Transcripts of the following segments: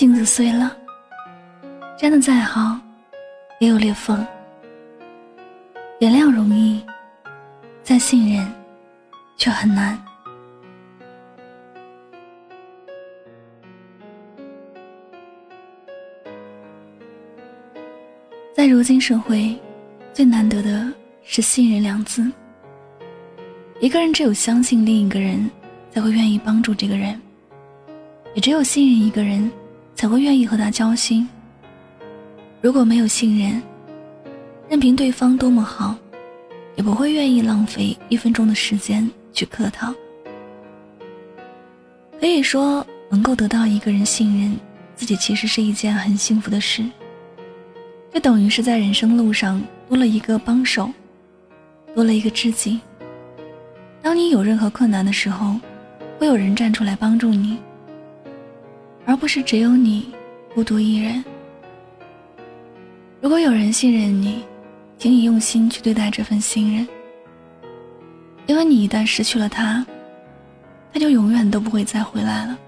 镜子碎了，粘的再好，也有裂缝。原谅容易，再信任却很难。在如今社会，最难得的是信任两字。一个人只有相信另一个人，才会愿意帮助这个人；也只有信任一个人。才会愿意和他交心。如果没有信任，任凭对方多么好，也不会愿意浪费一分钟的时间去客套。可以说，能够得到一个人信任，自己其实是一件很幸福的事。就等于是在人生路上多了一个帮手，多了一个知己。当你有任何困难的时候，会有人站出来帮助你。而不是只有你孤独一人。如果有人信任你，请你用心去对待这份信任，因为你一旦失去了他，他就永远都不会再回来了。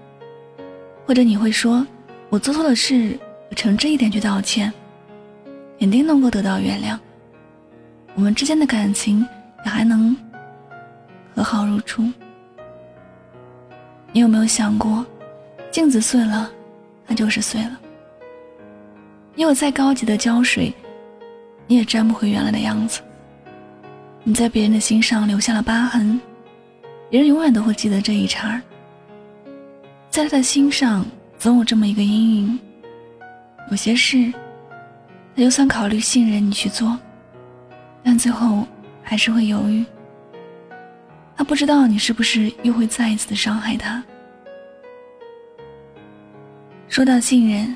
或者你会说：“我做错了事，我诚挚一点去道歉，肯定能够得到原谅，我们之间的感情也还能和好如初。”你有没有想过？镜子碎了，它就是碎了。你有再高级的胶水，你也粘不回原来的样子。你在别人的心上留下了疤痕，别人永远都会记得这一茬儿。在他的心上总有这么一个阴影。有些事，他就算考虑信任你去做，但最后还是会犹豫。他不知道你是不是又会再一次的伤害他。说到信任，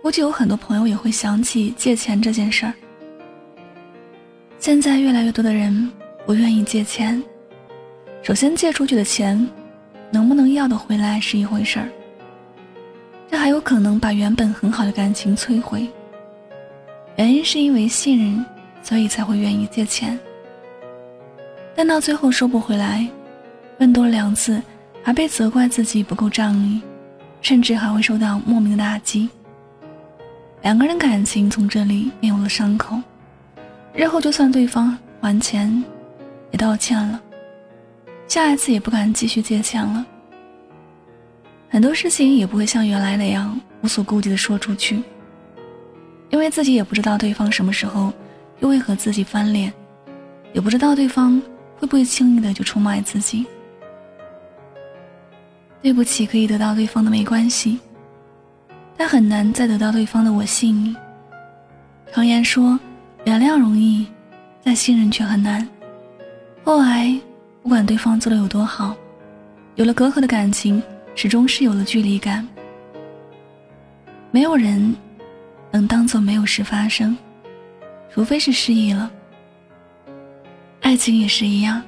估计有很多朋友也会想起借钱这件事儿。现在越来越多的人不愿意借钱，首先借出去的钱能不能要得回来是一回事儿，这还有可能把原本很好的感情摧毁。原因是因为信任，所以才会愿意借钱，但到最后收不回来，问多了两次，还被责怪自己不够仗义。甚至还会受到莫名的打击。两个人感情从这里便有了伤口，日后就算对方还钱，也道歉了，下一次也不敢继续借钱了。很多事情也不会像原来那样无所顾忌的说出去，因为自己也不知道对方什么时候又会和自己翻脸，也不知道对方会不会轻易的就出卖自己。对不起，可以得到对方的没关系，但很难再得到对方的我信你。常言说，原谅容易，但信任却很难。后来，不管对方做的有多好，有了隔阂的感情，始终是有了距离感。没有人能当做没有事发生，除非是失忆了。爱情也是一样，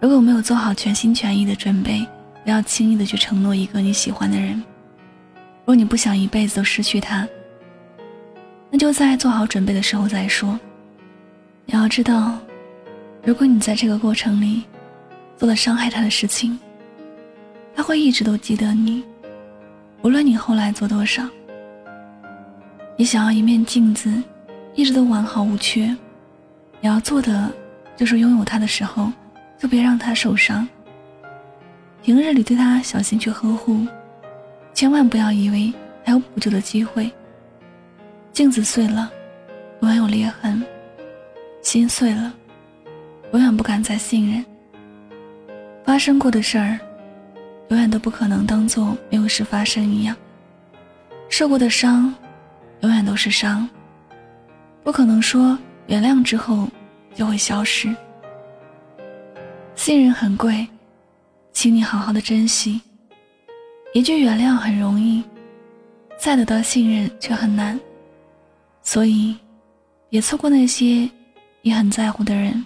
如果没有做好全心全意的准备。不要轻易的去承诺一个你喜欢的人。若你不想一辈子都失去他，那就在做好准备的时候再说。你要知道，如果你在这个过程里做了伤害他的事情，他会一直都记得你，无论你后来做多少。你想要一面镜子，一直都完好无缺，你要做的就是拥有他的时候，就别让他受伤。平日里对他小心去呵护，千万不要以为还有补救的机会。镜子碎了，永远有裂痕；心碎了，永远不敢再信任。发生过的事儿，永远都不可能当做没有事发生一样。受过的伤，永远都是伤，不可能说原谅之后就会消失。信任很贵，请你好好的珍惜。一句原谅很容易，再得到信任却很难，所以别错过那些你很在乎的人，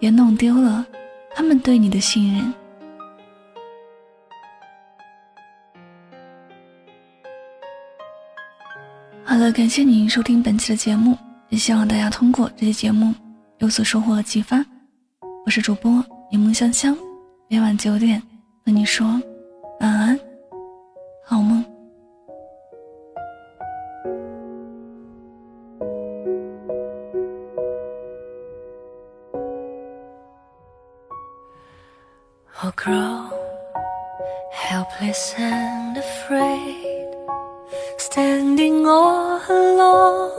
别弄丢了他们对你的信任。好了，感谢您收听本期的节目，也希望大家通过这期节目有所收获和启发。我是主播柠檬香香，每晚九点和你说晚安，好梦。Oh girl, helpless and afraid, standing all alone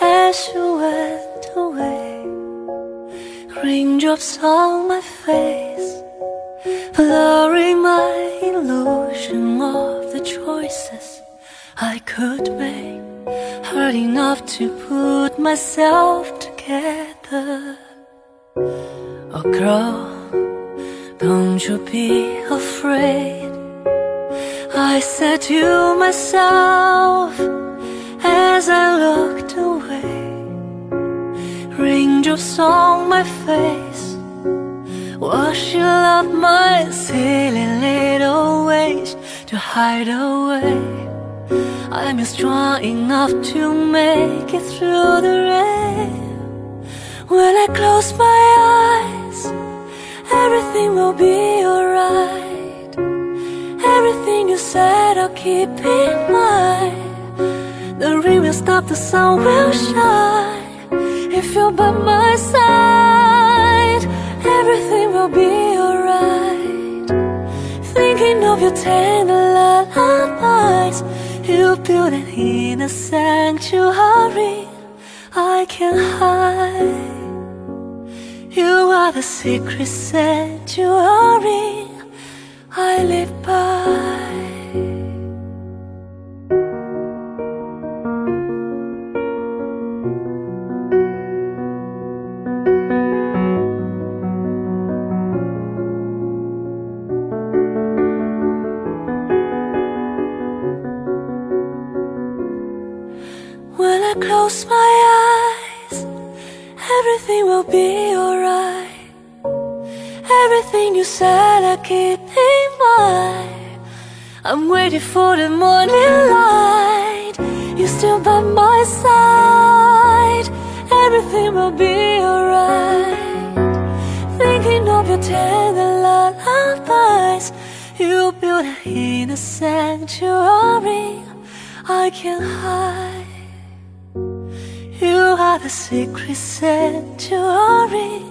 as you went away. Raindrops on my face, blurring my illusion of the choices I could make. Hard enough to put myself together. Oh, girl, don't you be afraid. I said to myself as I looked away, raindrops on my face. Washing up my silly little ways to hide away. I'm strong enough to make it through the rain. When I close my eyes, everything will be alright. Everything you said I'll keep in mind The rain will stop, the sun will shine If you're by my side Everything will be alright. Thinking of your tender lullabies You built an inner sanctuary I can hide. You are the secret sanctuary I live by. I close my eyes, everything will be alright. Everything you said, I keep in mind. I'm waiting for the morning light. You're still by my side. Everything will be alright. Thinking of your tender lullabies. You built a inner sanctuary I can hide. The secret sanctuary.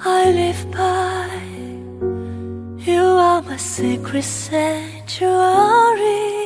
I live by. You are my secret sanctuary.